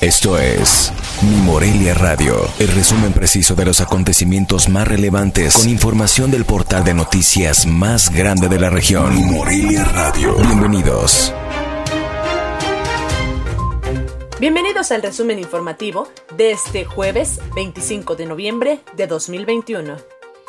Esto es Mi Morelia Radio, el resumen preciso de los acontecimientos más relevantes con información del portal de noticias más grande de la región. Mi Morelia Radio. Bienvenidos. Bienvenidos al resumen informativo de este jueves 25 de noviembre de 2021.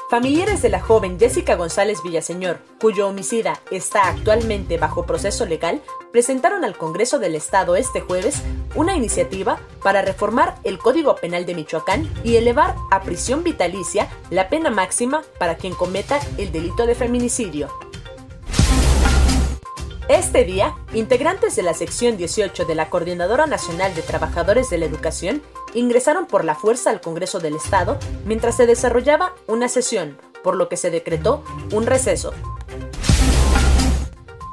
Familiares de la joven Jessica González Villaseñor, cuyo homicida está actualmente bajo proceso legal, presentaron al Congreso del Estado este jueves una iniciativa para reformar el Código Penal de Michoacán y elevar a prisión vitalicia la pena máxima para quien cometa el delito de feminicidio. Este día, integrantes de la sección 18 de la Coordinadora Nacional de Trabajadores de la Educación ingresaron por la fuerza al Congreso del Estado mientras se desarrollaba una sesión, por lo que se decretó un receso.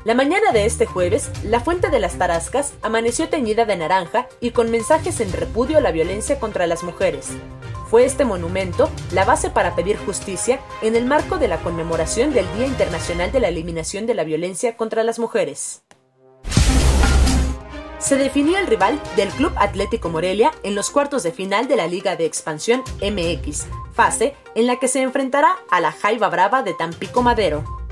La mañana de este jueves, la fuente de las Tarascas amaneció teñida de naranja y con mensajes en repudio a la violencia contra las mujeres, fue este monumento la base para pedir justicia en el marco de la conmemoración del Día Internacional de la Eliminación de la Violencia contra las Mujeres. Se definió el rival del Club Atlético Morelia en los cuartos de final de la Liga de Expansión MX, fase en la que se enfrentará a la Jaiba Brava de Tampico Madero.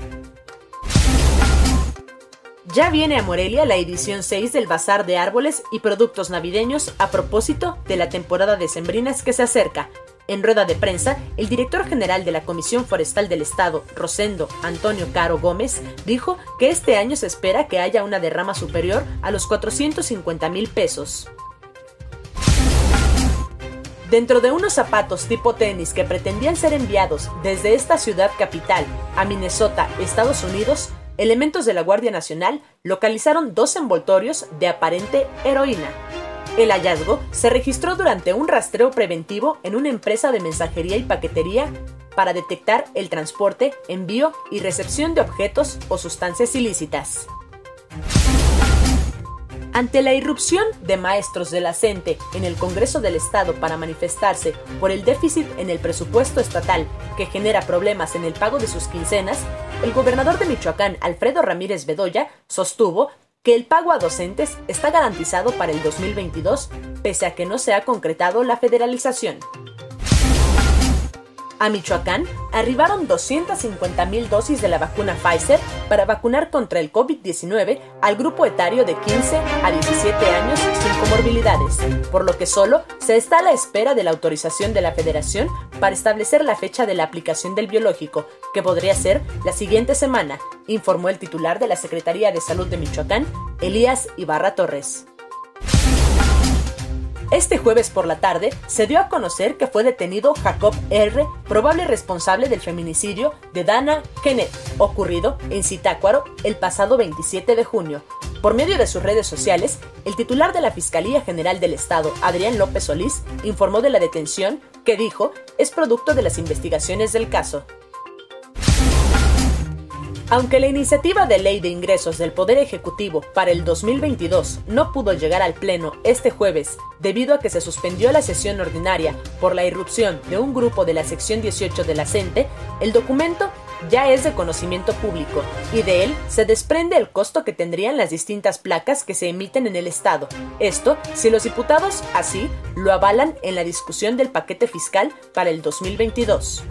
Ya viene a Morelia la edición 6 del Bazar de Árboles y Productos Navideños a propósito de la temporada de sembrinas que se acerca. En rueda de prensa, el director general de la Comisión Forestal del Estado, Rosendo Antonio Caro Gómez, dijo que este año se espera que haya una derrama superior a los 450 mil pesos. Dentro de unos zapatos tipo tenis que pretendían ser enviados desde esta ciudad capital a Minnesota, Estados Unidos, elementos de la Guardia Nacional localizaron dos envoltorios de aparente heroína. El hallazgo se registró durante un rastreo preventivo en una empresa de mensajería y paquetería para detectar el transporte, envío y recepción de objetos o sustancias ilícitas. Ante la irrupción de maestros de la CENTE en el Congreso del Estado para manifestarse por el déficit en el presupuesto estatal que genera problemas en el pago de sus quincenas, el gobernador de Michoacán, Alfredo Ramírez Bedoya, sostuvo que el pago a docentes está garantizado para el 2022, pese a que no se ha concretado la federalización. A Michoacán arribaron 250.000 dosis de la vacuna Pfizer para vacunar contra el COVID-19 al grupo etario de 15 a 17 años sin comorbilidades, por lo que solo se está a la espera de la autorización de la Federación para establecer la fecha de la aplicación del biológico, que podría ser la siguiente semana, informó el titular de la Secretaría de Salud de Michoacán, Elías Ibarra Torres. Este jueves por la tarde se dio a conocer que fue detenido Jacob R., probable responsable del feminicidio de Dana Kenneth, ocurrido en Zitácuaro el pasado 27 de junio. Por medio de sus redes sociales, el titular de la Fiscalía General del Estado, Adrián López Solís, informó de la detención que dijo es producto de las investigaciones del caso. Aunque la iniciativa de ley de ingresos del Poder Ejecutivo para el 2022 no pudo llegar al Pleno este jueves debido a que se suspendió la sesión ordinaria por la irrupción de un grupo de la sección 18 de la CENTE, el documento ya es de conocimiento público y de él se desprende el costo que tendrían las distintas placas que se emiten en el Estado. Esto si los diputados así lo avalan en la discusión del paquete fiscal para el 2022.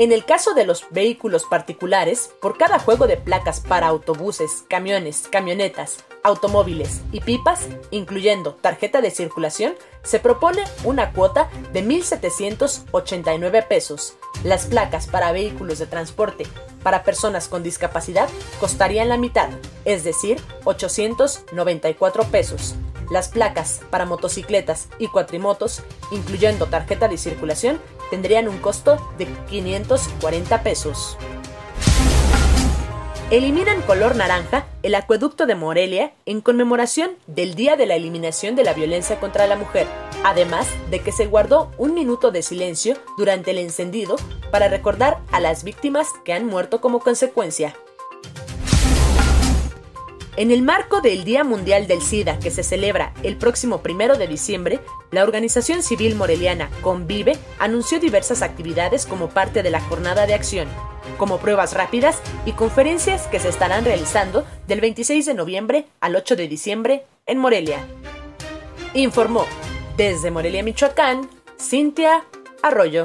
En el caso de los vehículos particulares, por cada juego de placas para autobuses, camiones, camionetas, automóviles y pipas, incluyendo tarjeta de circulación, se propone una cuota de 1.789 pesos. Las placas para vehículos de transporte para personas con discapacidad costarían la mitad, es decir, 894 pesos. Las placas para motocicletas y cuatrimotos, incluyendo tarjeta de circulación, tendrían un costo de 540 pesos. Eliminan color naranja el acueducto de Morelia en conmemoración del Día de la Eliminación de la Violencia contra la Mujer, además de que se guardó un minuto de silencio durante el encendido para recordar a las víctimas que han muerto como consecuencia. En el marco del Día Mundial del SIDA, que se celebra el próximo primero de diciembre, la organización civil moreliana Convive anunció diversas actividades como parte de la jornada de acción, como pruebas rápidas y conferencias que se estarán realizando del 26 de noviembre al 8 de diciembre en Morelia. Informó Desde Morelia, Michoacán, Cintia Arroyo.